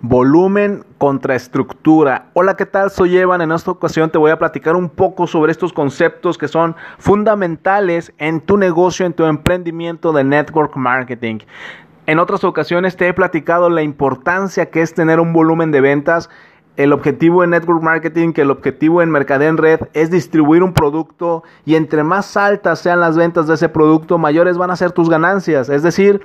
volumen contra estructura. Hola, ¿qué tal? Soy Evan. En esta ocasión te voy a platicar un poco sobre estos conceptos que son fundamentales en tu negocio, en tu emprendimiento de network marketing. En otras ocasiones te he platicado la importancia que es tener un volumen de ventas el objetivo en network marketing, el objetivo en mercadeo en red es distribuir un producto y entre más altas sean las ventas de ese producto, mayores van a ser tus ganancias. Es decir,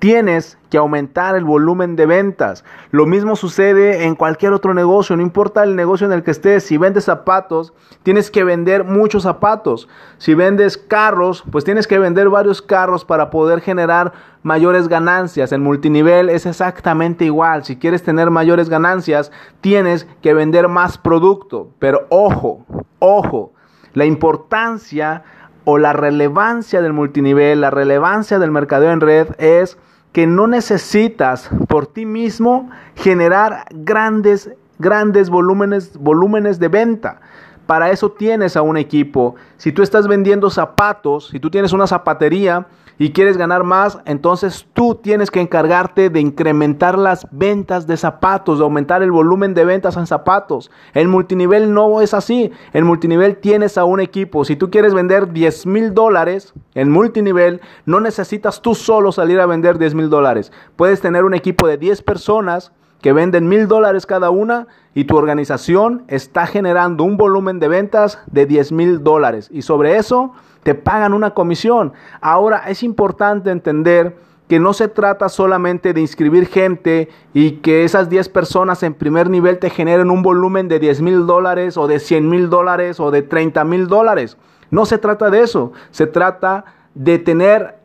tienes que aumentar el volumen de ventas. Lo mismo sucede en cualquier otro negocio, no importa el negocio en el que estés, si vendes zapatos, tienes que vender muchos zapatos. Si vendes carros, pues tienes que vender varios carros para poder generar mayores ganancias. En multinivel es exactamente igual. Si quieres tener mayores ganancias, tienes que vender más producto. Pero ojo, ojo, la importancia o la relevancia del multinivel, la relevancia del mercadeo en red es que no necesitas por ti mismo generar grandes, grandes volúmenes, volúmenes de venta. Para eso tienes a un equipo. Si tú estás vendiendo zapatos, si tú tienes una zapatería y quieres ganar más, entonces tú tienes que encargarte de incrementar las ventas de zapatos, de aumentar el volumen de ventas en zapatos. El multinivel no es así. En multinivel tienes a un equipo. Si tú quieres vender 10 mil dólares en multinivel, no necesitas tú solo salir a vender 10 mil dólares. Puedes tener un equipo de 10 personas que venden mil dólares cada una y tu organización está generando un volumen de ventas de 10 mil dólares y sobre eso te pagan una comisión. Ahora es importante entender que no se trata solamente de inscribir gente y que esas 10 personas en primer nivel te generen un volumen de 10 mil dólares o de 100 mil dólares o de 30 mil dólares. No se trata de eso, se trata de tener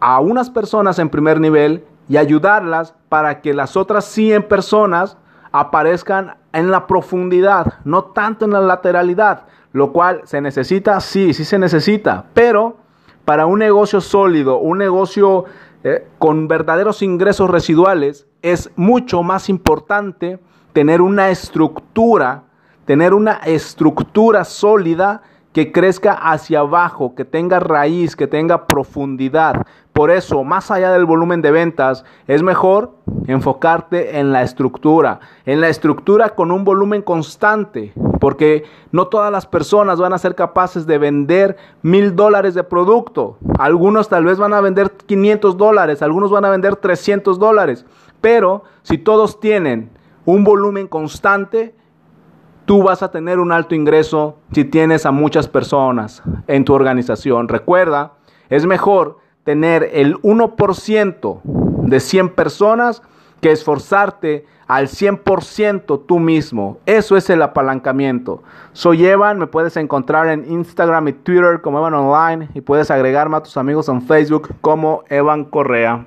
a unas personas en primer nivel y ayudarlas para que las otras 100 personas aparezcan en la profundidad, no tanto en la lateralidad, lo cual se necesita, sí, sí se necesita, pero para un negocio sólido, un negocio eh, con verdaderos ingresos residuales, es mucho más importante tener una estructura, tener una estructura sólida que crezca hacia abajo, que tenga raíz, que tenga profundidad. Por eso, más allá del volumen de ventas, es mejor enfocarte en la estructura, en la estructura con un volumen constante, porque no todas las personas van a ser capaces de vender mil dólares de producto. Algunos tal vez van a vender 500 dólares, algunos van a vender 300 dólares, pero si todos tienen un volumen constante, tú vas a tener un alto ingreso si tienes a muchas personas en tu organización. Recuerda, es mejor tener el 1% de 100 personas que esforzarte al 100% tú mismo. Eso es el apalancamiento. Soy Evan, me puedes encontrar en Instagram y Twitter como Evan Online y puedes agregarme a tus amigos en Facebook como Evan Correa.